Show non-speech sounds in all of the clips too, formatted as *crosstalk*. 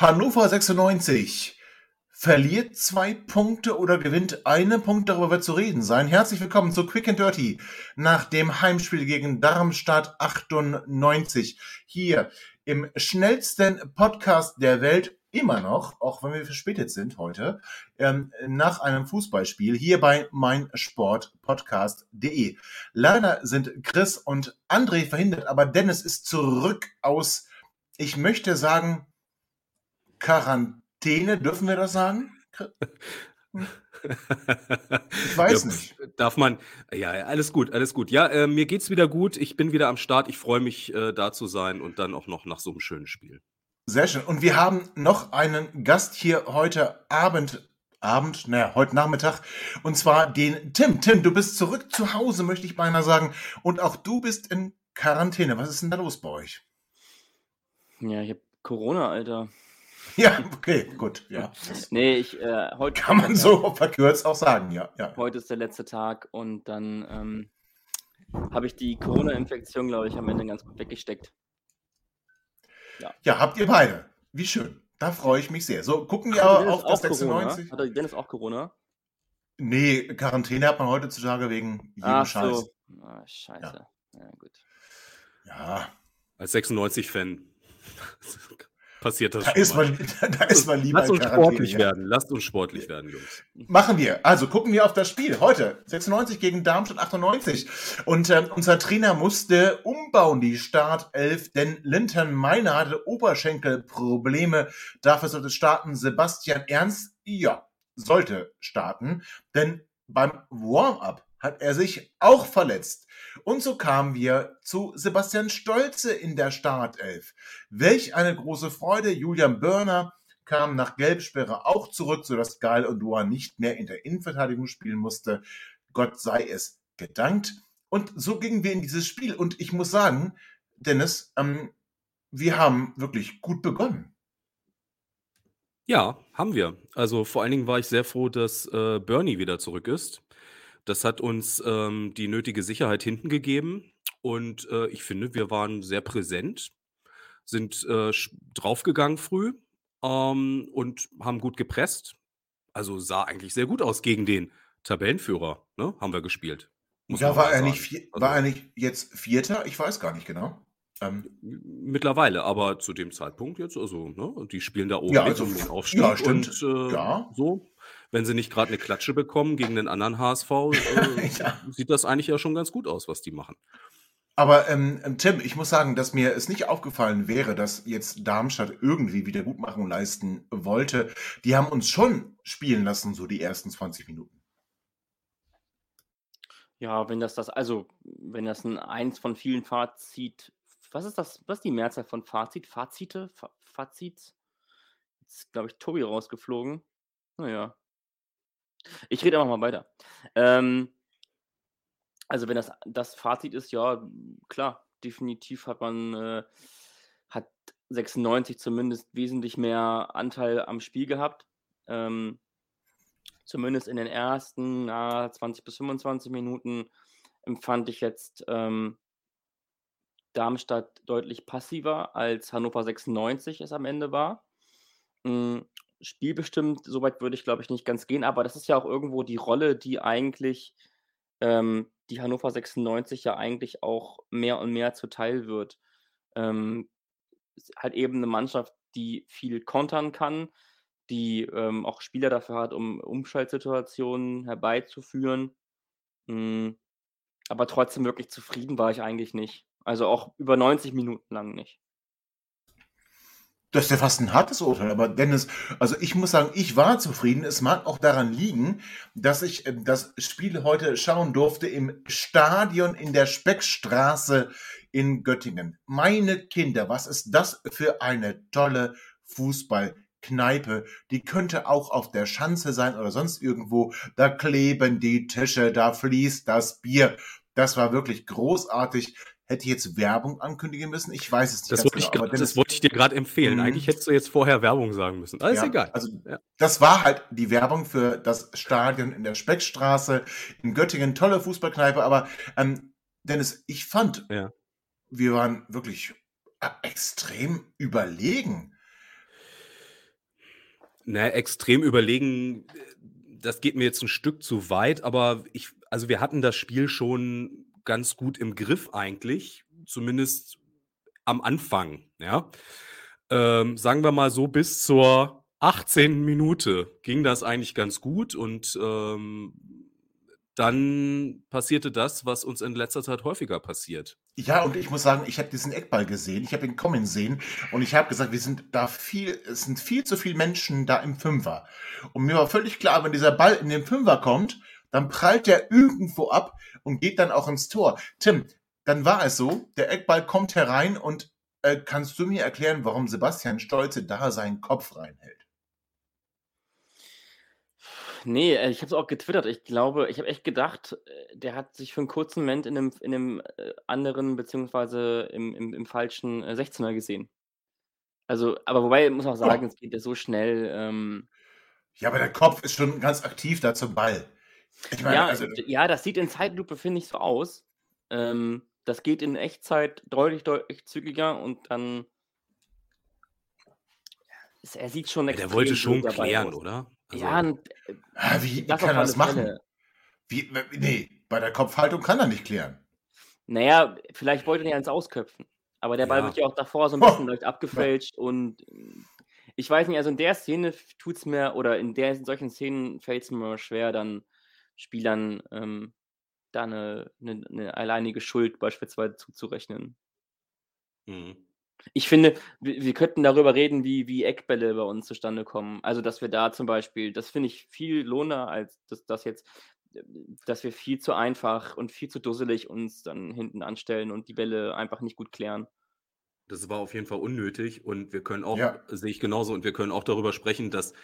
Hannover 96 verliert zwei Punkte oder gewinnt einen Punkt, darüber wird zu reden sein. Herzlich willkommen zu Quick and Dirty nach dem Heimspiel gegen Darmstadt 98. Hier im schnellsten Podcast der Welt immer noch, auch wenn wir verspätet sind heute, ähm, nach einem Fußballspiel hier bei meinsportpodcast.de. Leider sind Chris und André verhindert, aber Dennis ist zurück aus, ich möchte sagen, Quarantäne, dürfen wir das sagen? Ich weiß ja, nicht. Darf man, ja, alles gut, alles gut. Ja, äh, mir geht's wieder gut. Ich bin wieder am Start. Ich freue mich, äh, da zu sein und dann auch noch nach so einem schönen Spiel. Sehr schön. Und wir haben noch einen Gast hier heute Abend, Abend, naja, heute Nachmittag, und zwar den Tim. Tim, du bist zurück zu Hause, möchte ich beinahe sagen. Und auch du bist in Quarantäne. Was ist denn da los bei euch? Ja, ich habe Corona, Alter. *laughs* Ja, okay, gut. Ja. Nee, ich, äh, heute. Kann man so verkürzt auch sagen, ja. ja. Heute ist der letzte Tag und dann ähm, habe ich die Corona-Infektion, glaube ich, am Ende ganz gut weggesteckt. Ja. ja, habt ihr beide. Wie schön. Da freue ich mich sehr. So, gucken wir aber auf das 96. Hat Dennis auch Corona? Nee, Quarantäne hat man heutzutage wegen jedem Ach Scheiß. So. Ah, scheiße. Ja. ja, gut. Ja. Als 96-Fan passiert das da schon ist mal. Man, *laughs* da ist man lieber Lasst uns sportlich werden. Lasst uns sportlich werden, Jungs. Machen wir. Also gucken wir auf das Spiel heute. 96 gegen Darmstadt 98. Und äh, unser Trainer musste umbauen, die Startelf, denn Linton Meiner hatte Oberschenkelprobleme. Dafür sollte starten Sebastian Ernst. Ja, sollte starten. Denn beim Warm-up hat er sich auch verletzt. Und so kamen wir zu Sebastian Stolze in der Startelf. Welch eine große Freude. Julian Börner kam nach Gelbsperre auch zurück, sodass Geil und Duan nicht mehr in der Innenverteidigung spielen musste. Gott sei es gedankt. Und so gingen wir in dieses Spiel. Und ich muss sagen, Dennis, ähm, wir haben wirklich gut begonnen. Ja, haben wir. Also vor allen Dingen war ich sehr froh, dass äh, Bernie wieder zurück ist. Das hat uns ähm, die nötige Sicherheit hinten gegeben und äh, ich finde, wir waren sehr präsent, sind äh, draufgegangen früh ähm, und haben gut gepresst. Also sah eigentlich sehr gut aus gegen den Tabellenführer, ne? Haben wir gespielt. Ja, war er, nicht, also, war er nicht jetzt Vierter? Ich weiß gar nicht genau. Ähm, mittlerweile, aber zu dem Zeitpunkt jetzt, also, ne, die spielen da oben ja, also, um den Aufstieg ja, stimmt. und äh, ja. so wenn sie nicht gerade eine Klatsche bekommen gegen den anderen HSV, äh, *laughs* ja. sieht das eigentlich ja schon ganz gut aus, was die machen. Aber ähm, ähm, Tim, ich muss sagen, dass mir es nicht aufgefallen wäre, dass jetzt Darmstadt irgendwie Wiedergutmachung leisten wollte. Die haben uns schon spielen lassen, so die ersten 20 Minuten. Ja, wenn das das, also wenn das ein eins von vielen Fazit, was ist das, was ist die Mehrzahl von Fazit? Fazite? Fa Fazits? Jetzt glaube ich Tobi rausgeflogen. Naja, ich rede einfach mal weiter. Ähm, also wenn das das Fazit ist, ja, klar, definitiv hat man äh, hat 96 zumindest wesentlich mehr Anteil am Spiel gehabt. Ähm, zumindest in den ersten na, 20 bis 25 Minuten empfand ich jetzt ähm, Darmstadt deutlich passiver als Hannover 96 es am Ende war. Mm, spielbestimmt, soweit würde ich, glaube ich, nicht ganz gehen, aber das ist ja auch irgendwo die Rolle, die eigentlich ähm, die Hannover 96 ja eigentlich auch mehr und mehr zuteil wird. Ähm, halt eben eine Mannschaft, die viel kontern kann, die ähm, auch Spieler dafür hat, um Umschaltsituationen herbeizuführen. Mhm. Aber trotzdem wirklich zufrieden war ich eigentlich nicht. Also auch über 90 Minuten lang nicht. Das ist ja fast ein hartes Urteil, aber Dennis, also ich muss sagen, ich war zufrieden. Es mag auch daran liegen, dass ich äh, das Spiel heute schauen durfte im Stadion in der Speckstraße in Göttingen. Meine Kinder, was ist das für eine tolle Fußballkneipe? Die könnte auch auf der Schanze sein oder sonst irgendwo. Da kleben die Tische, da fließt das Bier. Das war wirklich großartig. Hätte ich jetzt Werbung ankündigen müssen? Ich weiß es nicht. Das, wollte, genau, ich, grad, das wollte ich dir gerade empfehlen. Mhm. Eigentlich hättest du jetzt vorher Werbung sagen müssen. Alles ja, egal. Also, ja. Das war halt die Werbung für das Stadion in der Speckstraße in Göttingen. Tolle Fußballkneipe. Aber ähm, Dennis, ich fand, ja. wir waren wirklich äh, extrem überlegen. Na, extrem überlegen, das geht mir jetzt ein Stück zu weit, aber ich, also wir hatten das Spiel schon ganz gut im Griff eigentlich, zumindest am Anfang, ja. Ähm, sagen wir mal so, bis zur 18. Minute ging das eigentlich ganz gut und ähm, dann passierte das, was uns in letzter Zeit häufiger passiert. Ja, und ich muss sagen, ich habe diesen Eckball gesehen, ich habe ihn kommen sehen und ich habe gesagt, wir sind da viel, es sind viel zu viele Menschen da im Fünfer. Und mir war völlig klar, wenn dieser Ball in den Fünfer kommt, dann prallt der irgendwo ab und geht dann auch ins Tor. Tim, dann war es so, der Eckball kommt herein und äh, kannst du mir erklären, warum Sebastian Stolze da seinen Kopf reinhält? Nee, äh, ich habe es auch getwittert. Ich glaube, ich habe echt gedacht, äh, der hat sich für einen kurzen Moment in einem, in einem äh, anderen, beziehungsweise im, im, im falschen 16er gesehen. Also, aber wobei, muss man auch sagen, oh. es geht ja so schnell. Ähm, ja, aber der Kopf ist schon ganz aktiv da zum Ball. Ich meine, ja, also, ja, das sieht in Zeitlupe, finde ich, so aus. Ähm, das geht in Echtzeit deutlich, deutlich zügiger und dann. Er sieht schon extrem Der wollte schon klären, aus. oder? Also, ja, und, äh, ah, wie kann er das machen? Wie, nee, bei der Kopfhaltung kann er nicht klären. Naja, vielleicht wollte er ja ins Ausköpfen. Aber der Ball ja. wird ja auch davor so ein bisschen oh. leicht abgefälscht ja. und ich weiß nicht, also in der Szene tut es mir, oder in, der, in solchen Szenen fällt es mir schwer, dann Spielern ähm, da eine, eine, eine, alleinige Schuld beispielsweise zuzurechnen. Mhm. Ich finde, wir, wir, könnten darüber reden, wie, wie Eckbälle bei uns zustande kommen. Also, dass wir da zum Beispiel, das finde ich viel lohner, als dass das jetzt, äh, dass wir viel zu einfach und viel zu dusselig uns dann hinten anstellen und die Bälle einfach nicht gut klären. Das war auf jeden Fall unnötig und wir können auch, ja. sehe ich genauso, und wir können auch darüber sprechen, dass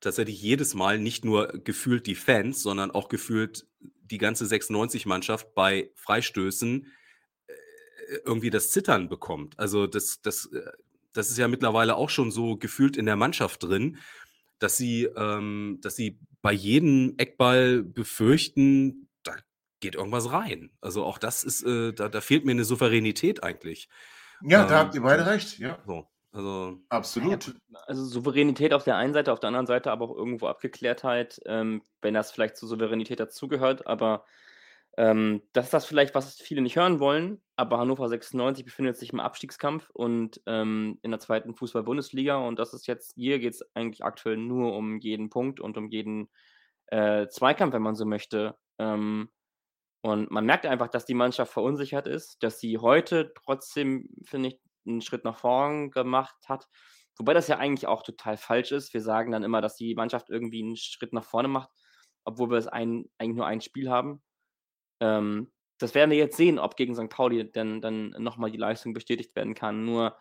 tatsächlich jedes Mal nicht nur gefühlt die Fans, sondern auch gefühlt die ganze 96-Mannschaft bei Freistößen äh, irgendwie das Zittern bekommt. Also das, das, äh, das ist ja mittlerweile auch schon so gefühlt in der Mannschaft drin, dass sie, ähm, dass sie bei jedem Eckball befürchten, da geht irgendwas rein. Also auch das ist, äh, da, da fehlt mir eine Souveränität eigentlich. Ja, ähm, da habt ihr beide recht, ja. So. Also, Absolut. Also Souveränität auf der einen Seite, auf der anderen Seite aber auch irgendwo Abgeklärtheit, ähm, wenn das vielleicht zur Souveränität dazugehört. Aber ähm, das ist das vielleicht, was viele nicht hören wollen. Aber Hannover 96 befindet sich im Abstiegskampf und ähm, in der zweiten Fußball-Bundesliga. Und das ist jetzt, hier geht es eigentlich aktuell nur um jeden Punkt und um jeden äh, Zweikampf, wenn man so möchte. Ähm, und man merkt einfach, dass die Mannschaft verunsichert ist, dass sie heute trotzdem, finde ich, einen Schritt nach vorn gemacht hat. Wobei das ja eigentlich auch total falsch ist. Wir sagen dann immer, dass die Mannschaft irgendwie einen Schritt nach vorne macht, obwohl wir es ein, eigentlich nur ein Spiel haben. Ähm, das werden wir jetzt sehen, ob gegen St. Pauli denn dann nochmal die Leistung bestätigt werden kann. Nur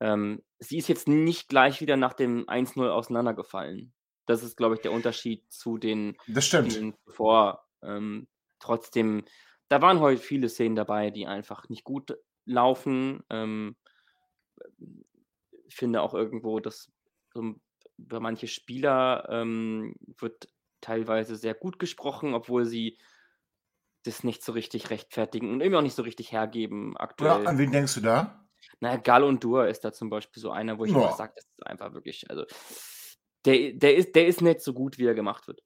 ähm, sie ist jetzt nicht gleich wieder nach dem 1-0 auseinandergefallen. Das ist, glaube ich, der Unterschied zu den das. Spielen zuvor. Ähm, trotzdem, da waren heute viele Szenen dabei, die einfach nicht gut laufen. Ähm, ich finde auch irgendwo, dass so über manche Spieler ähm, wird teilweise sehr gut gesprochen, obwohl sie das nicht so richtig rechtfertigen und irgendwie auch nicht so richtig hergeben aktuell. Ja, an wen denkst du da? Naja, Gall und Dur ist da zum Beispiel so einer, wo ich ja. sage, das ist einfach wirklich, also der, der, ist, der ist nicht so gut, wie er gemacht wird.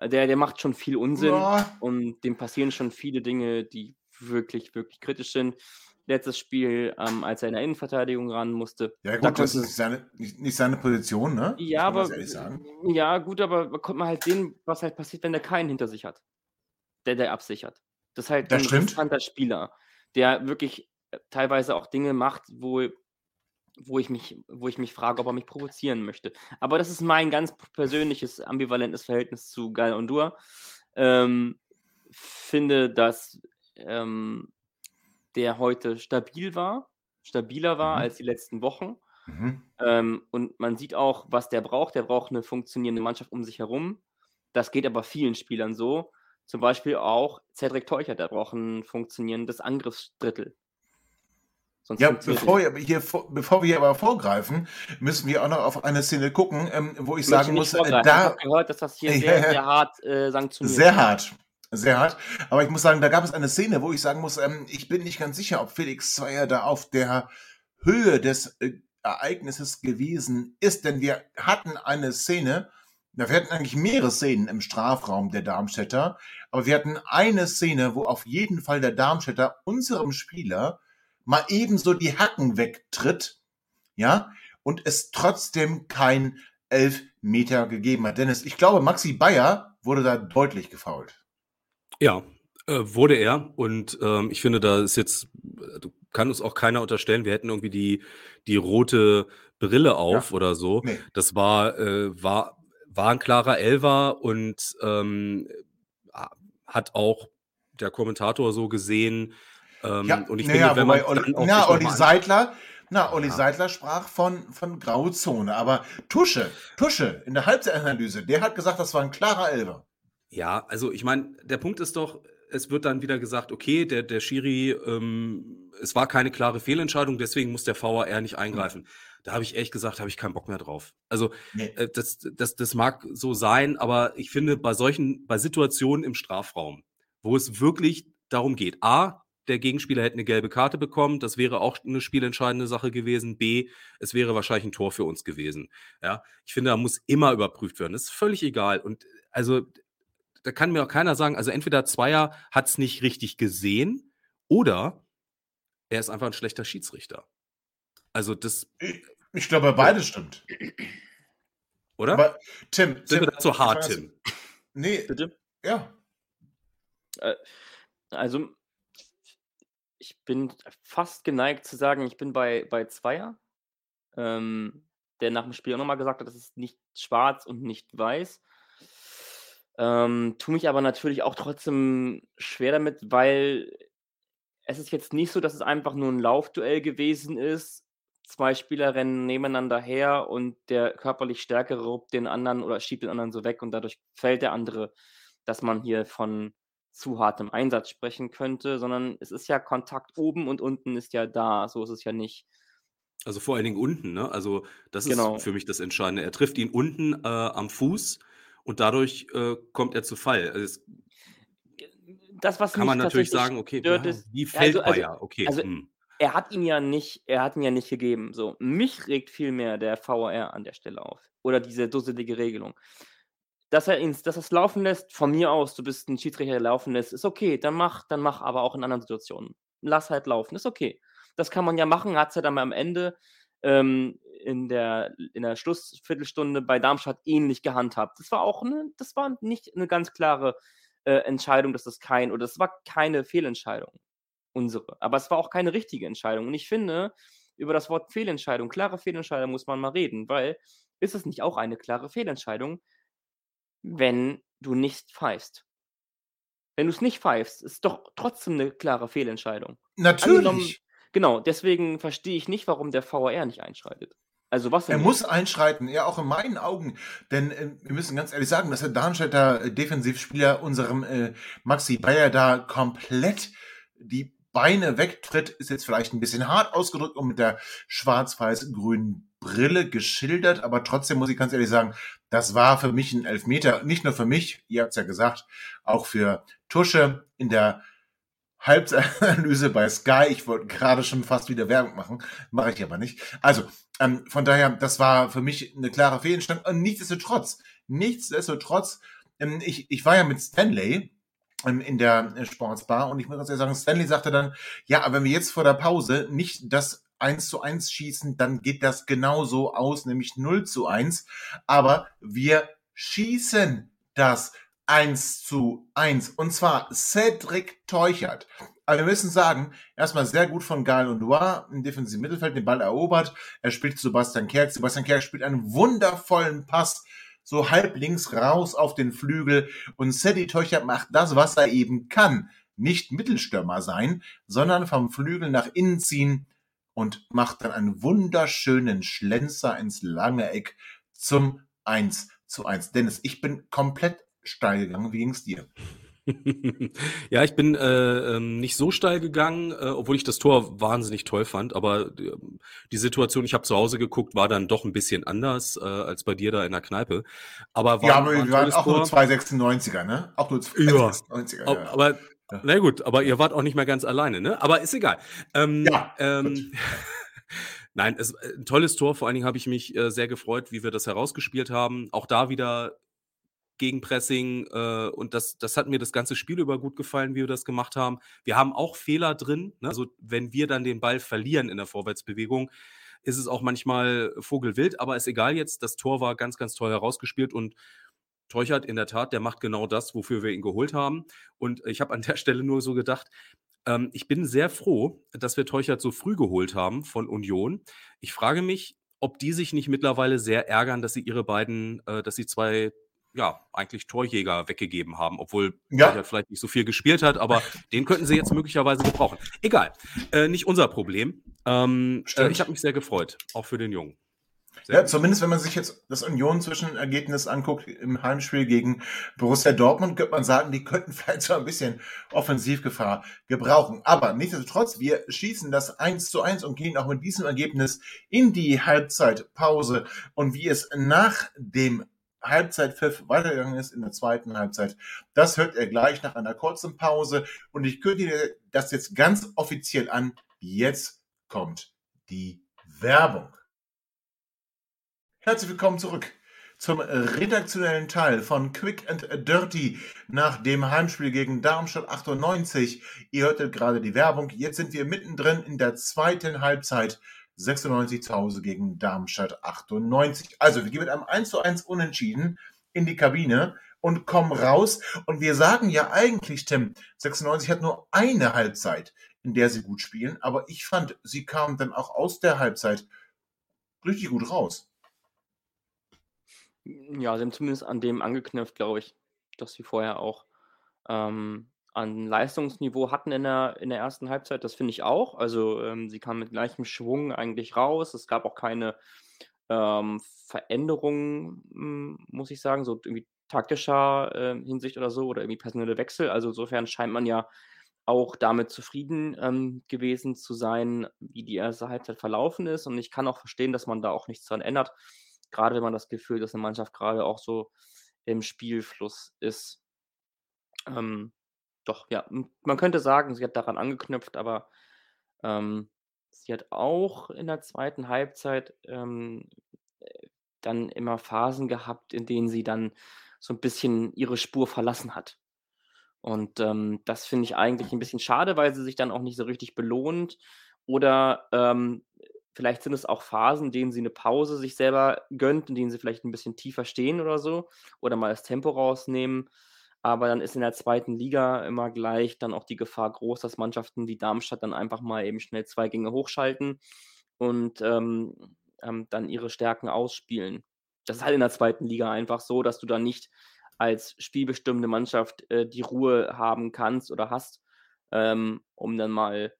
Der, der macht schon viel Unsinn ja. und dem passieren schon viele Dinge, die wirklich, wirklich kritisch sind letztes Spiel, ähm, als er in der Innenverteidigung ran musste. Ja, gut, da das ist seine, nicht, nicht, seine Position, ne? Ja, aber, ja, gut, aber kommt man halt sehen, was halt passiert, wenn er keinen hinter sich hat, der der absichert. Das ist halt das ein stimmt. interessanter Spieler, der wirklich äh, teilweise auch Dinge macht, wo wo ich mich, wo ich mich frage, ob er mich provozieren möchte. Aber das ist mein ganz persönliches, ambivalentes Verhältnis zu Gal und Dur. Ähm, finde, dass ähm, der heute stabil war, stabiler war Mhm. als die letzten Wochen. Mhm. Ähm, und man sieht auch, was der braucht. Der braucht eine funktionierende Mannschaft um sich herum. Das geht aber vielen Spielern so. Zum Beispiel auch Cedric Teuchert, der braucht ein funktionierendes Angriffsdrittel. Sonst Ja, bevor, wir hier, vor- bevor wir hier aber vorgreifen, müssen wir auch noch auf eine Szene gucken, ähm, wo ich Ich sagen muss, äh, vorgreifen. Ich da habe gehört, dass das hier *laughs* Ja, sehr, sehr hart äh, sanktioniert sehr hart, sehr hart. Aber ich muss sagen, da gab es eine Szene, wo ich sagen muss, ähm, ich bin nicht ganz sicher, ob Felix Zweier da auf der Höhe des äh, Ereignisses gewesen ist, denn wir hatten eine Szene, wir hatten eigentlich mehrere Szenen im Strafraum der Darmstädter, aber wir hatten eine Szene, wo auf jeden Fall der Darmstädter unserem Spieler mal ebenso die Hacken wegtritt, ja, und es trotzdem kein Elfmeter gegeben hat. Dennis, ich glaube, Maxi Bayer wurde da deutlich gefault. Ja, äh, wurde er. Und ähm, ich finde, da ist jetzt, äh, kann uns auch keiner unterstellen, wir hätten irgendwie die, die rote Brille auf oder so. Nee. Das war, äh, war, war ein klarer Elfer und ähm, hat auch der Kommentator so gesehen. Ähm, Ja, und ich naja, finde, wenn man Olli, na, Olli Seidler, na, Olli Ja. Seidler sprach von, von Grauzone, aber Tusche, Tusche in der Halbzeitanalyse, der hat gesagt, das war ein klarer Elfer. Ja, also ich meine, der Punkt ist doch, es wird dann wieder gesagt, okay, der, der Schiri, ähm, es war keine klare Fehlentscheidung, deswegen muss der VAR nicht eingreifen. Da habe ich ehrlich gesagt, habe ich keinen Bock mehr drauf. Also Nee. äh, das, das, das mag so sein, aber ich finde, bei solchen, bei Situationen im Strafraum, wo es wirklich darum geht, A, der Gegenspieler hätte eine gelbe Karte bekommen, das wäre auch eine spielentscheidende Sache gewesen. B, es wäre wahrscheinlich ein Tor für uns gewesen. Ja, ich finde, da muss immer überprüft werden. Das ist völlig egal. Und also, da kann mir auch keiner sagen, also entweder Zweier hat es nicht richtig gesehen oder er ist einfach ein schlechter Schiedsrichter. Also das, Ich, ich glaube, beides stimmt. oder? Aber Tim, Sind Tim, wir da zu hart, Tim? Nee, Bitte? ja. Also, ich bin fast geneigt zu sagen, ich bin bei, bei Zweier, ähm, der nach dem Spiel auch nochmal gesagt hat, das ist nicht schwarz und nicht weiß. Ähm, tu mich aber natürlich auch trotzdem schwer damit, weil es ist jetzt nicht so, dass es einfach nur ein Laufduell gewesen ist. Zwei Spieler rennen nebeneinander her und der körperlich Stärkere ruppt den anderen oder schiebt den anderen so weg und dadurch fällt der andere, dass man hier von zu hartem Einsatz sprechen könnte, sondern es ist ja Kontakt oben und unten ist ja da. So ist es ja nicht. Also vor allen Dingen unten, ne? Also das Genau. ist für mich das Entscheidende. Er trifft ihn unten äh, am Fuß und dadurch äh, kommt er zu Fall. Also es Das, was kann man natürlich sagen, okay, stört, ja, ist, wie also- fällt also- Bayer? Okay, also- hm. er hat ihn ja nicht, er hat ihn ja nicht gegeben. So, mich regt vielmehr der VAR an der Stelle auf. Oder diese dusselige Regelung. Dass er ihn, dass er es laufen lässt, von mir aus, du bist ein Schiedsrichter, der laufen lässt, ist okay. Dann mach, dann mach aber auch in anderen Situationen. Lass halt laufen, ist okay. Das kann man ja machen, hat es ja dann am Ende ähm, in, der, in der Schlussviertelstunde bei Darmstadt ähnlich gehandhabt. Das war auch eine, das war nicht eine ganz klare äh, Entscheidung, dass das kein, oder das war keine Fehlentscheidung unsere. Aber es war auch keine richtige Entscheidung. Und ich finde, über das Wort Fehlentscheidung, klare Fehlentscheidung muss man mal reden, weil ist es nicht auch eine klare Fehlentscheidung, wenn du nicht pfeifst? Wenn du es nicht pfeifst, ist doch trotzdem eine klare Fehlentscheidung. Natürlich. Genau, deswegen verstehe ich nicht, warum der VAR nicht einschreitet. Also was Er muss einschreiten, ja auch in meinen Augen. Denn äh, wir müssen ganz ehrlich sagen, dass der Darmstädter äh, Defensivspieler unserem äh, Maxi Bayer da komplett die Beine wegtritt, ist jetzt vielleicht ein bisschen hart ausgedrückt und mit der schwarz-weiß-grünen Brille geschildert, aber trotzdem muss ich ganz ehrlich sagen, das war für mich ein Elfmeter. Nicht nur für mich, ihr habt es ja gesagt, auch für Tusche in der Halbzeitanalyse bei Sky. Ich wollte gerade schon fast wieder Werbung machen, mache ich aber nicht. Also, ähm, von daher, das war für mich eine klare Fehlentscheidung. Und nichtsdestotrotz, nichtsdestotrotz, ähm, ich, ich war ja mit Stanley ähm, in der äh, Sportsbar und ich muss ganz ehrlich sagen, Stanley sagte dann, ja, aber wenn wir jetzt vor der Pause nicht das 1 zu 1 schießen, dann geht das genauso aus, nämlich 0 zu 1. Aber wir schießen das 1 zu 1. Und zwar Cedric Teuchert. Aber wir müssen sagen, erstmal sehr gut von Gal und Loire im defensiven Mittelfeld den Ball erobert. Er spielt Sebastian Kerk. Sebastian Kerk spielt einen wundervollen Pass so halb links raus auf den Flügel und Cedric Teuchert macht das, was er eben kann. Nicht Mittelstürmer sein, sondern vom Flügel nach innen ziehen und macht dann einen wunderschönen Schlenzer ins lange Eck zum 1 zu 1. Dennis, ich bin komplett steil gegangen. Wie ging es dir? *laughs* ja, ich bin äh, ähm, nicht so steil gegangen, äh, obwohl ich das Tor wahnsinnig toll fand. Aber äh, die Situation, ich habe zu Hause geguckt, war dann doch ein bisschen anders äh, als bei dir da in der Kneipe. Aber war, ja, aber wir waren auch Tor. nur 296er, ne? Auch nur 296er. Ja, ja. Aber ja. na gut, aber ihr wart auch nicht mehr ganz alleine, ne? Aber ist egal. Ähm, ja. Ähm, *laughs* Nein, es, äh, ein tolles Tor. Vor allen Dingen habe ich mich äh, sehr gefreut, wie wir das herausgespielt haben. Auch da wieder Gegenpressing äh, und das, das hat mir das ganze Spiel über gut gefallen, wie wir das gemacht haben. Wir haben auch Fehler drin. Ne? Also wenn wir dann den Ball verlieren in der Vorwärtsbewegung, ist es auch manchmal Vogelwild, aber ist egal jetzt. Das Tor war ganz, ganz toll herausgespielt und Teuchert in der Tat, der macht genau das, wofür wir ihn geholt haben. Und ich habe an der Stelle nur so gedacht, ähm, ich bin sehr froh, dass wir Teuchert so früh geholt haben von Union. Ich frage mich, ob die sich nicht mittlerweile sehr ärgern, dass sie ihre beiden, äh, dass sie zwei ja, eigentlich Torjäger weggegeben haben, obwohl ja. er vielleicht nicht so viel gespielt hat, aber *laughs* den könnten sie jetzt möglicherweise gebrauchen. Egal, äh, nicht unser Problem. Ähm, äh, ich habe mich sehr gefreut, auch für den Jungen. Sehr ja, gut. zumindest wenn man sich jetzt das Union-Zwischenergebnis anguckt im Heimspiel gegen Borussia Dortmund, könnte man sagen, die könnten *laughs* vielleicht so ein bisschen Offensivgefahr gebrauchen. Aber nichtsdestotrotz, wir schießen das 1 zu 1 und gehen auch mit diesem Ergebnis in die Halbzeitpause. Und wie es nach dem Halbzeitpfiff weitergegangen ist in der zweiten Halbzeit. Das hört er gleich nach einer kurzen Pause. Und ich kündige das jetzt ganz offiziell an. Jetzt kommt die Werbung. Herzlich willkommen zurück zum redaktionellen Teil von Quick and Dirty nach dem Heimspiel gegen Darmstadt 98. Ihr hörtet gerade die Werbung. Jetzt sind wir mittendrin in der zweiten Halbzeit 96 zu Hause gegen Darmstadt 98. Also wir gehen mit einem 1 zu 1 Unentschieden in die Kabine und kommen raus. Und wir sagen ja eigentlich, Tim, 96 hat nur eine Halbzeit, in der sie gut spielen. Aber ich fand, sie kamen dann auch aus der Halbzeit richtig gut raus. Ja, sie haben zumindest an dem angeknüpft, glaube ich, dass sie vorher auch ähm, an Leistungsniveau hatten in der, in der ersten Halbzeit. Das finde ich auch. Also ähm, sie kamen mit gleichem Schwung eigentlich raus. Es gab auch keine ähm, Veränderungen, hm, muss ich sagen, so irgendwie taktischer äh, Hinsicht oder so oder irgendwie personelle Wechsel. Also insofern scheint man ja auch damit zufrieden ähm, gewesen zu sein, wie die erste Halbzeit verlaufen ist. Und ich kann auch verstehen, dass man da auch nichts dran ändert. Gerade wenn man das Gefühl, dass eine Mannschaft gerade auch so im Spielfluss ist. Ähm, doch, ja, man könnte sagen, sie hat daran angeknüpft, aber ähm, sie hat auch in der zweiten Halbzeit ähm, äh, dann immer Phasen gehabt, in denen sie dann so ein bisschen ihre Spur verlassen hat. Und ähm, das finde ich eigentlich ein bisschen schade, weil sie sich dann auch nicht so richtig belohnt. Oder ähm, vielleicht sind es auch Phasen, in denen sie eine Pause sich selber gönnt, in denen sie vielleicht ein bisschen tiefer stehen oder so. Oder mal das Tempo rausnehmen. Aber dann ist in der zweiten Liga immer gleich dann auch die Gefahr groß, dass Mannschaften wie Darmstadt dann einfach mal eben schnell zwei Gänge hochschalten und ähm, ähm, dann ihre Stärken ausspielen. Das ist halt in der zweiten Liga einfach so, dass du dann nicht als spielbestimmende Mannschaft äh, die Ruhe haben kannst oder hast, ähm, um dann mal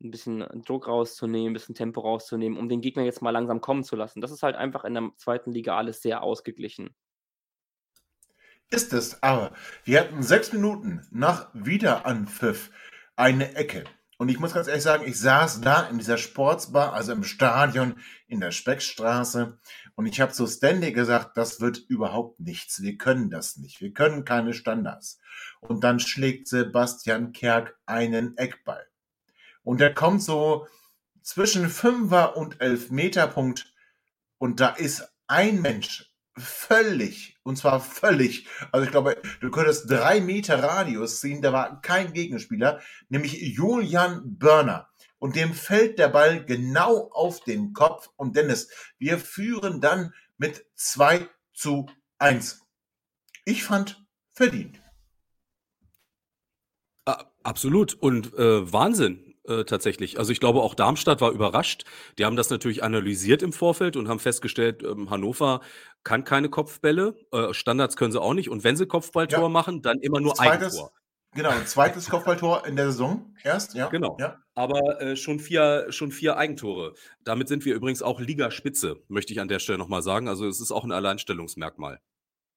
ein bisschen Druck rauszunehmen, ein bisschen Tempo rauszunehmen, um den Gegner jetzt mal langsam kommen zu lassen. Das ist halt einfach in der zweiten Liga alles sehr ausgeglichen ist es aber. Wir hatten sechs Minuten nach Wiederanpfiff eine Ecke. Und ich muss ganz ehrlich sagen, ich saß da in dieser Sportsbar, also im Stadion in der Speckstraße. Und ich habe zu Stanley gesagt, das wird überhaupt nichts. Wir können das nicht. Wir können keine Standards. Und dann schlägt Sebastian Kerk einen Eckball. Und der kommt so zwischen Fünfer und Elfmeterpunkt. Und da ist ein Mensch völlig, und zwar völlig, also ich glaube, du könntest drei Meter Radius ziehen, da war kein Gegenspieler, nämlich Julian Börner. Und dem fällt der Ball genau auf den Kopf. Und Dennis, wir führen dann mit 2 zu 1. Ich fand verdient. Absolut. Und äh, Wahnsinn äh, tatsächlich. Also ich glaube, auch Darmstadt war überrascht. Die haben das natürlich analysiert im Vorfeld und haben festgestellt, ähm, Hannover kann keine Kopfbälle. Äh, Standards können sie auch nicht. Und wenn sie Kopfballtor ja. machen, dann immer nur zweites, Eigentor. Genau, zweites Kopfballtor in der Saison erst, ja. Genau. Ja. Aber äh, schon, vier, schon vier Eigentore. Damit sind wir übrigens auch Ligaspitze, möchte ich an der Stelle nochmal sagen. Also es ist auch ein Alleinstellungsmerkmal.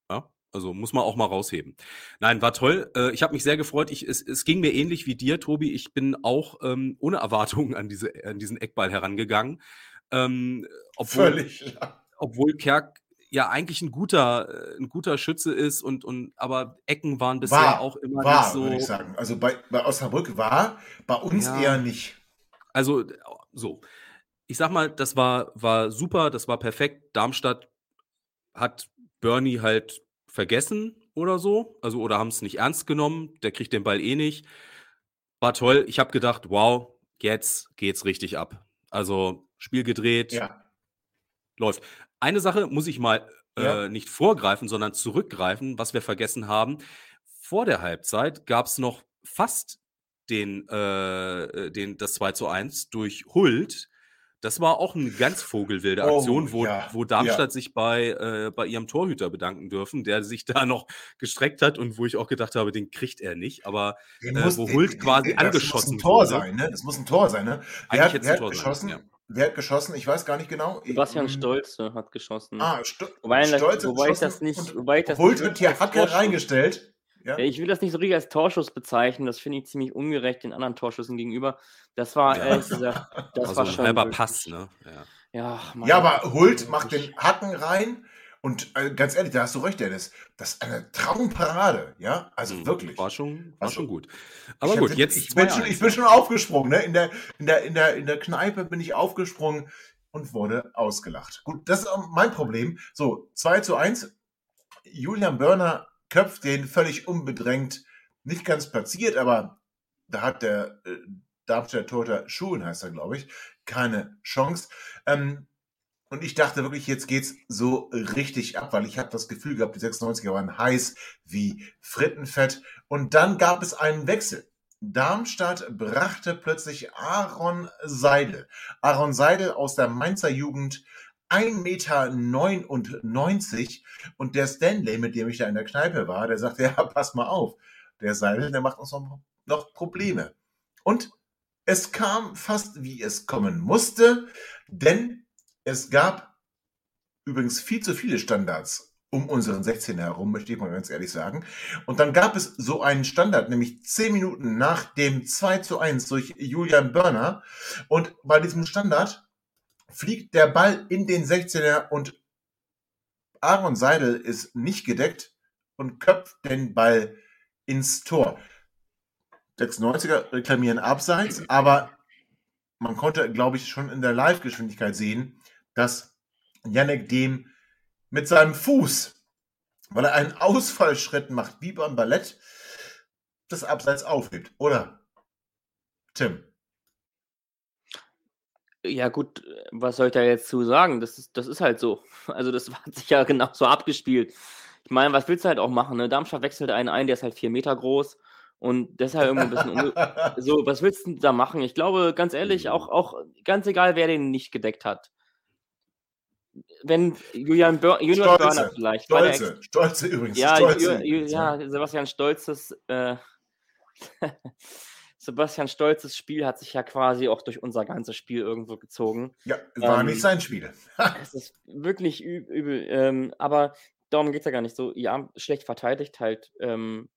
Ja? Also muss man auch mal rausheben. Nein, war toll. Äh, ich habe mich sehr gefreut. Ich, es, es ging mir ähnlich wie dir, Tobi. Ich bin auch ähm, ohne Erwartungen an, diese, an diesen Eckball herangegangen. Ähm, obwohl, Völlig. Obwohl Kerk ja eigentlich ein guter, äh, ein guter Schütze ist und, und aber Ecken waren bisher War, auch immer war, nicht so. würde ich sagen. Also bei, bei Osnabrück war, bei uns Ja. eher nicht. Also so. Ich sag mal, das war, war super, das war perfekt. Darmstadt hat Bernie halt vergessen oder so, also oder haben es nicht ernst genommen. Der kriegt den Ball eh nicht. War toll. Ich habe gedacht, wow, jetzt geht's richtig ab. Also Spiel gedreht, Ja. läuft. Eine Sache muss ich mal Ja. äh, nicht vorgreifen, sondern zurückgreifen, was wir vergessen haben. Vor der Halbzeit gab es noch fast den, äh, den, das 2 zu 1 durch Hult. Das war auch eine ganz vogelwilde Oh, Aktion, wo, ja, wo Darmstadt sich bei, äh, bei ihrem Torhüter bedanken dürfen, der sich da noch gestreckt hat und wo ich auch gedacht habe, den kriegt er nicht. Aber Äh, muss- wo Hult den- quasi das muss angeschossen ein Tor wurde. sein, ne? Das muss ein Tor sein, ne? Wer hat, es wer ein hat Tor sein geschossen? müssen, Wer hat geschossen? Ich weiß gar nicht genau. Sebastian Hm, Stolze hat geschossen. Ah, Sto Wobei, das- Stolz hat wobei ich das geschossen nicht- und wobei ich das Hult nicht wird hier Hacke reingestellt. Ja? Ja, ich will das nicht so richtig als Torschuss bezeichnen. Das finde ich ziemlich ungerecht den anderen Torschüssen gegenüber. Das war Ja. ehrlich gesagt, *laughs* das also war ein schon. wirklich- Pass, ne? Ja. Ja, Ja, aber Hult macht den Hacken rein und äh, ganz ehrlich, da hast du recht, Dennis. Das ist eine Traumparade, ja? Also Mhm. wirklich. War schon, war Also, schon gut. Aber ich gut, jetzt ich bin, schon, 2-1, ich bin ja. schon aufgesprungen, ne? In der, in der, in der, in der Kneipe bin ich aufgesprungen und wurde ausgelacht. Gut, das ist auch mein Problem. So, 2 zu 1. Julian Börner köpft den völlig unbedrängt, nicht ganz platziert, aber da hat der äh, Darmstädter Torhüter Schulen, heißt er, glaube ich, keine Chance. Ähm, und ich dachte wirklich, jetzt geht's so richtig ab, weil ich habe das Gefühl gehabt, die 96er waren heiß wie Frittenfett. Und dann gab es einen Wechsel. Darmstadt brachte plötzlich Aaron Seidel. Aaron Seidel aus der Mainzer Jugend, 1,99 Meter. Und der Stanley, mit dem ich da in der Kneipe war, der sagte, *laughs* ja, pass mal auf, der Seidel, der macht uns noch, Probleme. Und es kam fast, wie es kommen musste, denn es gab übrigens viel zu viele Standards um unseren 16er herum, möchte ich mal ganz ehrlich sagen. Und dann gab es so einen Standard, nämlich 10 Minuten nach dem 2 zu 1 durch Julian Börner. Und bei diesem Standard fliegt der Ball in den 16er und Aaron Seidel ist nicht gedeckt und köpft den Ball ins Tor. 96er reklamieren abseits, aber man konnte, glaube ich, schon in der Live-Geschwindigkeit sehen, dass Yannick dem mit seinem Fuß, weil er einen Ausfallschritt macht, wie beim Ballett, das Abseits aufhebt, oder? Tim. Ja, gut, was soll ich da jetzt zu sagen? Das ist, das ist halt so. *laughs* Also, das *laughs* hat sich ja genau so abgespielt. Ich meine, was willst du halt auch machen? Ne? Darmstadt wechselt einen ein, der ist halt vier Meter groß und deshalb irgendwo ein bisschen. *laughs* so, was willst du da machen? Ich glaube, ganz ehrlich, auch, auch ganz egal, wer den nicht gedeckt hat. Wenn Julian, Bör Julian Stolze, Börner vielleicht. Stolze, Stolze übrigens. ja, Stolze. Ju- Ju- ja, Sebastian Stolzes, äh, Sebastian Stolzes Spiel hat sich ja quasi auch durch unser ganzes Spiel irgendwo gezogen. Ja, war Ähm, nicht sein Spiel. *laughs* Es ist wirklich üb übel. Ähm, aber darum geht es ja gar nicht so. Ja, schlecht verteidigt halt, ähm,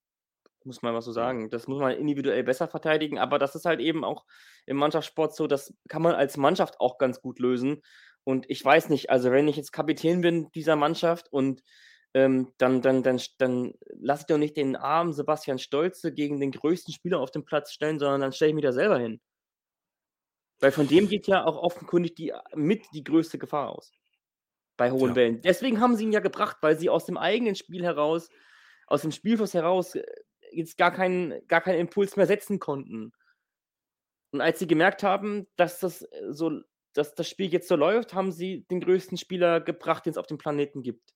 muss man mal so sagen. Das muss man individuell besser verteidigen, aber das ist halt eben auch im Mannschaftssport so, das kann man als Mannschaft auch ganz gut lösen. Und ich weiß nicht, also wenn ich jetzt Kapitän bin dieser Mannschaft und ähm, dann, dann, dann, dann lasse ich doch nicht den armen Sebastian Stolze gegen den größten Spieler auf den Platz stellen, sondern dann stelle ich mich da selber hin. Weil von dem geht ja auch offenkundig die, mit die größte Gefahr aus. Bei hohen Ja. Wellen. Deswegen haben sie ihn ja gebracht, weil sie aus dem eigenen Spiel heraus, aus dem Spielfluss heraus, äh, jetzt gar keinen, gar keinen Impuls mehr setzen konnten. Und als sie gemerkt haben, dass das äh, so, dass das Spiel jetzt so läuft, haben sie den größten Spieler gebracht, den es auf dem Planeten gibt.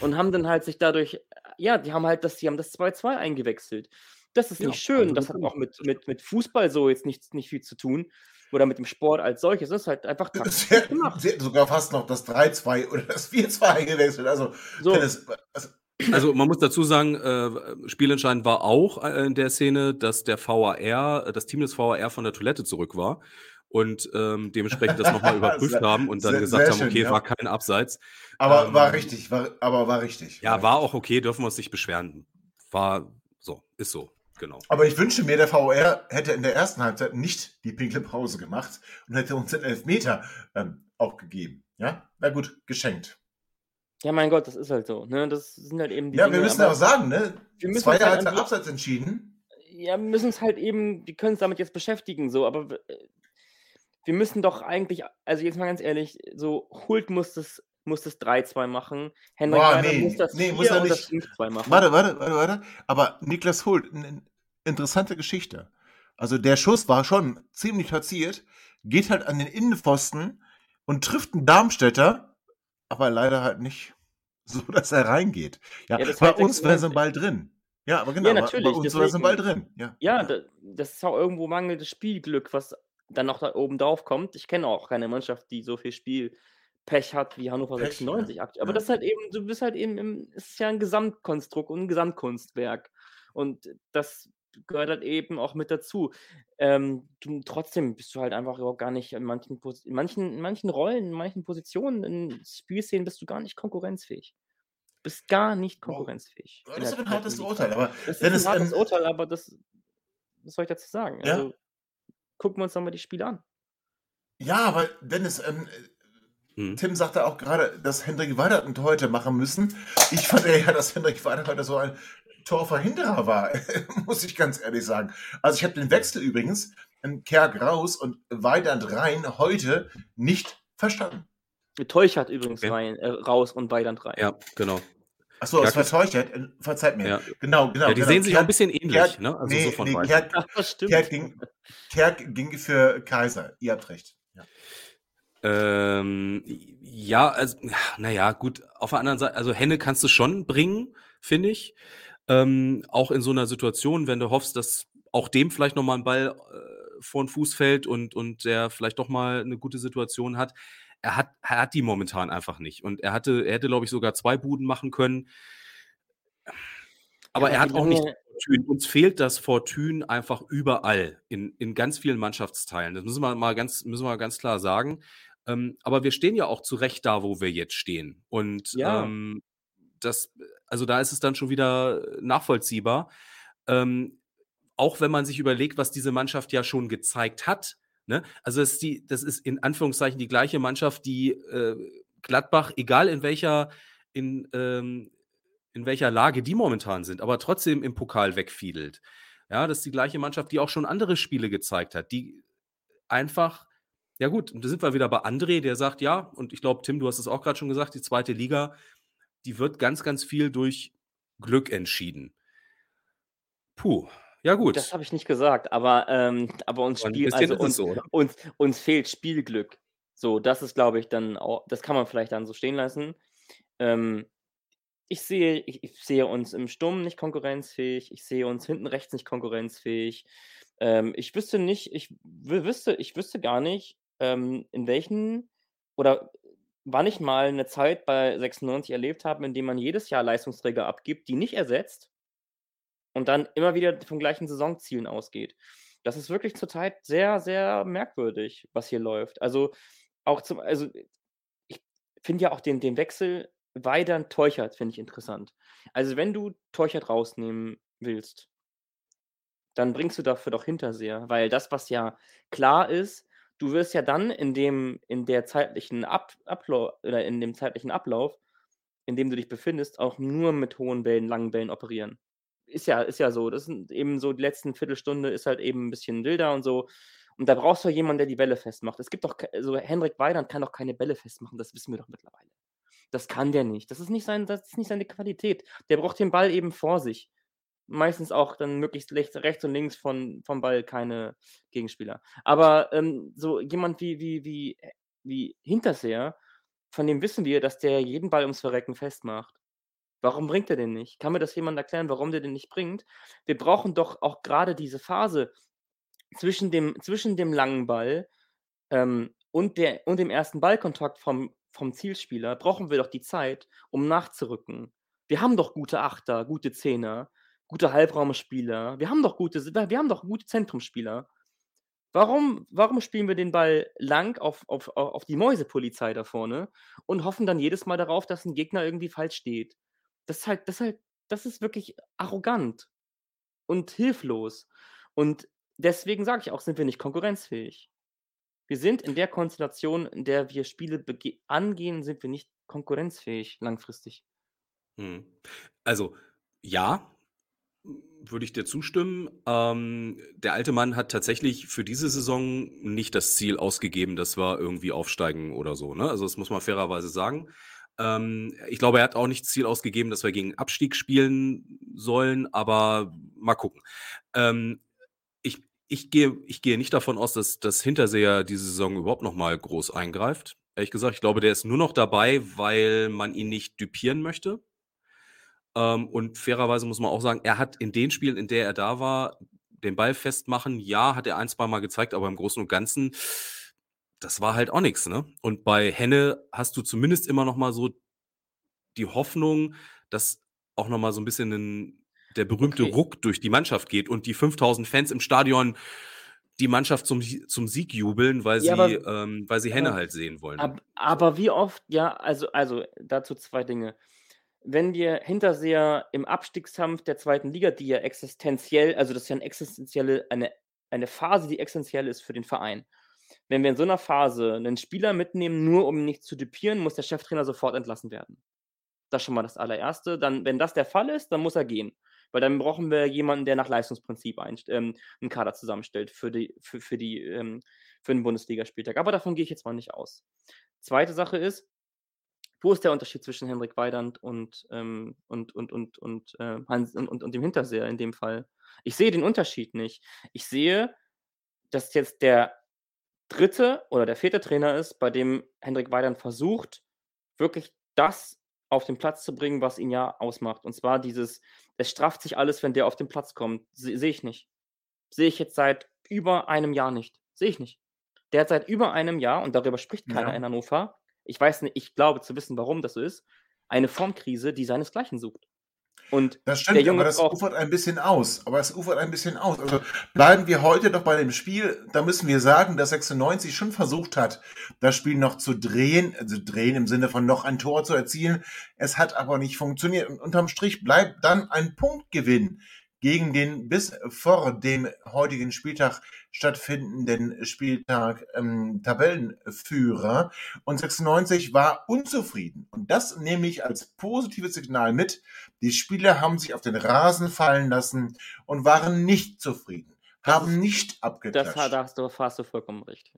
Und haben dann halt sich dadurch, ja, die haben halt das, die haben das 2-2 eingewechselt. Das ist Ja, nicht schön. also Das das hat auch mit, mit, mit Fußball so jetzt nicht, nicht viel zu tun. Oder mit dem Sport als solches. Das ist halt einfach *laughs* taktisch hätten, gemacht. sogar fast noch das 3-2 *laughs* oder das 4-2 eingewechselt. Also, So, Dennis, also, Also man muss dazu sagen, äh, spielentscheidend war auch äh, in der Szene, dass der VAR, äh, das Team des VAR von der Toilette zurück war und ähm, dementsprechend das nochmal *laughs* überprüft sehr, haben und dann sehr, gesagt sehr haben, schön, okay, ja. war kein Abseits. Aber war Ähm, richtig, war, aber war richtig. Ja, war war richtig. auch okay, dürfen wir uns nicht beschweren. War so, ist so, genau. Aber ich wünsche mir, der VR hätte in der ersten Halbzeit nicht die pinkle Pause gemacht und hätte uns den Elfmeter ähm, auch gegeben. Ja, na gut, geschenkt. ja, mein Gott, das ist halt so. Ne? Das sind halt eben die Ja, wir Dinge. müssen ja Aber auch sagen, ne? wir es halt an die, abseits entschieden. ja, wir müssen es halt eben, wir können es damit jetzt beschäftigen, so, aber äh, wir müssen doch eigentlich, also jetzt mal ganz ehrlich, so Hult muss das, muss das 3-2 machen, Henrik Boah, Weider muss nee, das nee, 4 muss er das nicht. 5-2 machen. Warte, warte, warte, warte. Aber Niklas Hult, eine interessante Geschichte. Also der Schuss war schon ziemlich platziert, geht halt an den Innenpfosten und trifft einen Darmstädter, aber leider halt nicht *laughs* so, dass er reingeht. Ja, Ja, das bei uns wäre so 96. ein Ball drin. Ja, aber Ja, genau, bei, bei natürlich, uns wäre so ein Ball drin. Ja, Ja, ja. da, das ist auch irgendwo mangelndes Spielglück, was dann noch da oben drauf kommt. Ich kenne auch keine Mannschaft, die so viel Spielpech hat wie Hannover Pech, ja. 96 aktuell. Aber ja. das ist halt eben, du bist halt eben, im, es ist ja ein Gesamtkonstrukt und ein Gesamtkunstwerk. Und das gehört halt eben auch mit dazu. Ähm, du, trotzdem bist du halt einfach überhaupt gar nicht in manchen, in manchen, in manchen Rollen, in manchen Positionen, in Spielszenen bist du gar nicht konkurrenzfähig. Bist gar nicht konkurrenzfähig in Das ist ein hartes. Urteil. Aber Das ist ein hartes ähm, Urteil, aber das, was soll ich dazu sagen? ja, Also gucken wir uns doch mal die Spiele an. ja, aber Dennis, ähm, Mhm. Tim sagte auch gerade, dass Hendrik Weidert ein Tor hätte machen müssen. Ich fand ja, dass Hendrik Weidert heute so ein Torverhinderer war, *laughs* muss ich ganz ehrlich sagen. Also ich habe den Wechsel übrigens, ähm, Kerk raus und Weidert rein, heute nicht verstanden. Teuchert übrigens Okay. rein, äh, raus und Weidand rein. Ja, genau. Achso, das Kerk ist, vertäuscht, äh, verzeiht mir. ja. Genau, genau, Ja, die genau. sehen sich auch ein Kerk, bisschen ähnlich, Kerk, ne? Also so nee, von nee. Kerk, Ach, *laughs* das stimmt. Kerk, ging, Kerk ging für Kaiser. Ihr habt recht. Ja. Ähm, ja, also, naja, gut, auf der anderen Seite, also Henne kannst du schon bringen, finde ich. Ähm, auch in so einer Situation, wenn du hoffst, dass auch dem vielleicht nochmal ein Ball äh, vor den Fuß fällt und, und der vielleicht doch mal eine gute Situation hat. Er hat, er hat die momentan einfach nicht. Und er hatte, er hätte, glaube ich, sogar zwei Buden machen können. Ja, Aber aber er hat auch nicht Fortune. Uns fehlt das Fortune einfach überall in, in ganz vielen Mannschaftsteilen. Das müssen wir mal ganz, müssen wir ganz klar sagen. Ähm, aber wir stehen ja auch zu Recht da, wo wir jetzt stehen. Und ja, ähm, das, also da ist es dann schon wieder nachvollziehbar. Ähm, auch wenn man sich überlegt, was diese Mannschaft ja schon gezeigt hat. Ne? Also das ist, die, das ist in Anführungszeichen die gleiche Mannschaft, die äh, Gladbach, egal in welcher, in, ähm, in welcher Lage die momentan sind, aber trotzdem im Pokal wegfiedelt. Ja, das ist die gleiche Mannschaft, die auch schon andere Spiele gezeigt hat, die einfach, ja gut, da sind wir wieder bei André, der sagt, ja, und ich glaube, Tim, du hast es auch gerade schon gesagt, die zweite Liga, die wird ganz, ganz viel durch Glück entschieden. Puh, ja das gut. habe ich nicht gesagt, aber, ähm, aber uns Spiel, also uns, so, uns, uns fehlt Spielglück. So, das ist, glaube ich, dann auch, das kann man vielleicht dann so stehen lassen. Ähm, ich sehe, ich, ich sehe uns im Sturm nicht konkurrenzfähig, ich sehe uns hinten rechts nicht konkurrenzfähig. Ähm, ich wüsste nicht, ich wü- wüsste, ich wüsste gar nicht, ähm, in welchen oder wann ich mal eine Zeit bei 96 erlebt habe, in dem man jedes Jahr Leistungsträger abgibt, die nicht ersetzt und dann immer wieder von gleichen Saisonzielen ausgeht. Das ist wirklich zurzeit sehr, sehr merkwürdig, was hier läuft. Also auch zum, also ich finde ja auch den, den Wechsel Weidern Teuchert, finde ich interessant. Also wenn du Teuchert rausnehmen willst, dann bringst du dafür doch Hinterseher, weil das, was ja klar ist, du wirst ja dann in dem, in der zeitlichen Ab Ablauf oder in dem zeitlichen Ablauf, in dem du dich befindest, auch nur mit hohen Bällen, langen Bällen operieren. Ist ja, ist ja so. Das sind eben so, die letzten Viertelstunde ist halt eben ein bisschen wilder und so. Und da brauchst du jemanden, der die Bälle festmacht. Es gibt doch, also Henrik Weidand kann doch keine Bälle festmachen, das wissen wir doch mittlerweile. Das kann der nicht. Das ist nicht, sein, das ist nicht seine Qualität. Der braucht den Ball eben vor sich. Meistens auch dann möglichst rechts, rechts und links von, vom Ball keine Gegenspieler. Aber ähm, so jemand wie, wie, wie, wie Hinterseher, von dem wissen wir, dass der jeden Ball ums Verrecken festmacht. Warum bringt er den nicht? Kann mir das jemand erklären, warum der den nicht bringt? Wir brauchen doch auch gerade diese Phase zwischen dem, zwischen dem langen Ball ähm, und, der, und dem ersten Ballkontakt vom, vom Zielspieler, brauchen wir doch die Zeit, um nachzurücken. Wir haben doch gute Achter, gute Zehner, gute Halbraumspieler. Wir haben doch gute, wir haben doch gute Zentrumspieler. Warum, warum spielen wir den Ball lang auf, auf, auf die Mäusepolizei da vorne und hoffen dann jedes Mal darauf, dass ein Gegner irgendwie falsch steht? Das ist halt, das ist halt, das ist wirklich arrogant und hilflos. Und deswegen sage ich auch, sind wir nicht konkurrenzfähig. Wir sind in der Konstellation, in der wir Spiele angehen, sind wir nicht konkurrenzfähig langfristig. Hm. Also, ja, würde ich dir zustimmen. Ähm, der alte Mann hat tatsächlich für diese Saison nicht das Ziel ausgegeben, dass wir irgendwie aufsteigen oder so. Ne? Also das muss man fairerweise sagen. Ähm, ich glaube, er hat auch nicht Ziel ausgegeben, dass wir gegen Abstieg spielen sollen, aber mal gucken. Ähm, ich, ich, gehe, ich gehe nicht davon aus, dass das Hinterseher diese Saison überhaupt noch mal groß eingreift. Ehrlich gesagt, ich glaube, der ist nur noch dabei, weil man ihn nicht düpieren möchte. Ähm, und fairerweise muss man auch sagen, er hat in den Spielen, in der er da war, den Ball festmachen, ja, hat er ein, zwei Mal gezeigt, aber im Großen und Ganzen, das war halt auch nichts, ne? Und bei Henne hast du zumindest immer noch mal so die Hoffnung, dass auch noch mal so ein bisschen ein, der berühmte okay. Ruck durch die Mannschaft geht und die 5000 Fans im Stadion die Mannschaft zum, zum Sieg jubeln, weil ja, sie, aber, ähm, weil sie Henne aber, halt sehen wollen. Ab, aber wie oft, ja, also, also dazu zwei Dinge wenn wir Hinterseher im Abstiegskampf der zweiten Liga, die ja existenziell, also das ist ja eine existenzielle, eine, eine Phase, die existenziell ist für den Verein. Wenn wir in so einer Phase einen Spieler mitnehmen, nur um ihn nicht zu dupieren, muss der Cheftrainer sofort entlassen werden. Das ist schon mal das allererste. Dann, wenn das der Fall ist, dann muss er gehen. Weil dann brauchen wir jemanden, der nach Leistungsprinzip ein, ähm, einen Kader zusammenstellt für, die, für, für, die, ähm, für den Bundesligaspieltag. Aber davon gehe ich jetzt mal nicht aus. Zweite Sache ist, wo ist der Unterschied zwischen Henrik Weidand und, ähm, und, und, und, und, äh, Hans, und, und, und dem Hinterseher in dem Fall? Ich sehe den Unterschied nicht. Ich sehe, dass jetzt der dritte oder der vierte Trainer ist, bei dem Henrik Weidand versucht, wirklich das auf den Platz zu bringen, was ihn ja ausmacht. Und zwar dieses, es strafft sich alles, wenn der auf den Platz kommt. Se sehe ich nicht. Sehe ich jetzt seit über einem Jahr nicht. Sehe ich nicht. Der hat seit über einem Jahr, und darüber spricht keiner ja. in Hannover, ich weiß nicht, ich glaube zu wissen, warum das so ist, eine Formkrise, die seinesgleichen sucht. Und das stimmt, der Junge aber das ufert ein bisschen aus. Aber es ufert ein bisschen aus. Also bleiben wir heute doch bei dem Spiel. Da müssen wir sagen, dass 96 schon versucht hat, das Spiel noch zu drehen. Also drehen im Sinne von noch ein Tor zu erzielen. Es hat aber nicht funktioniert. Und unterm Strich bleibt dann ein Punktgewinn gegen den bis vor dem heutigen Spieltag stattfindenden Spieltag ähm, Tabellenführer. Und 96 war unzufrieden. Und das nehme ich als positives Signal mit. Die Spieler haben sich auf den Rasen fallen lassen und waren nicht zufrieden, haben nicht abgeklatscht. Das, da hast du, hast du vollkommen recht.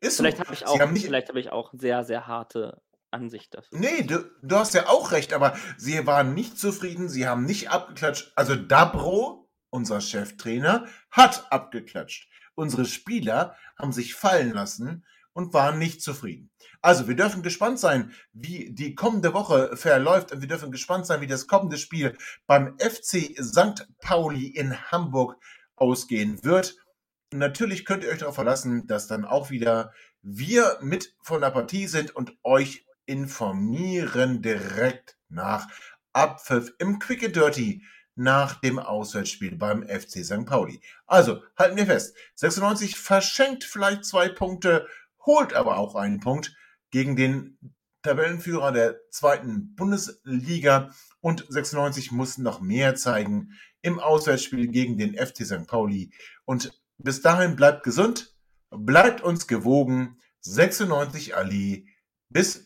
Ist vielleicht so. habe ich, auch, hab ich auch sehr, sehr harte Ansicht dafür. Nee, du, du hast ja auch recht, aber sie waren nicht zufrieden, sie haben nicht abgeklatscht. Also Dabro, unser Cheftrainer, hat abgeklatscht. Unsere Spieler haben sich fallen lassen und waren nicht zufrieden. Also wir dürfen gespannt sein, wie die kommende Woche verläuft und wir dürfen gespannt sein, wie das kommende Spiel beim FC St. Pauli in Hamburg ausgehen wird. Natürlich könnt ihr euch darauf verlassen, dass dann auch wieder wir mit von der Partie sind und euch informieren direkt nach Abpfiff im Quick and Dirty nach dem Auswärtsspiel beim FC St. Pauli. Also, halten wir fest, 96 verschenkt vielleicht zwei Punkte, holt aber auch einen Punkt gegen den Tabellenführer der zweiten Bundesliga und 96 muss noch mehr zeigen im Auswärtsspiel gegen den FC St. Pauli. Und bis dahin bleibt gesund, bleibt uns gewogen. 96 Ali. Bis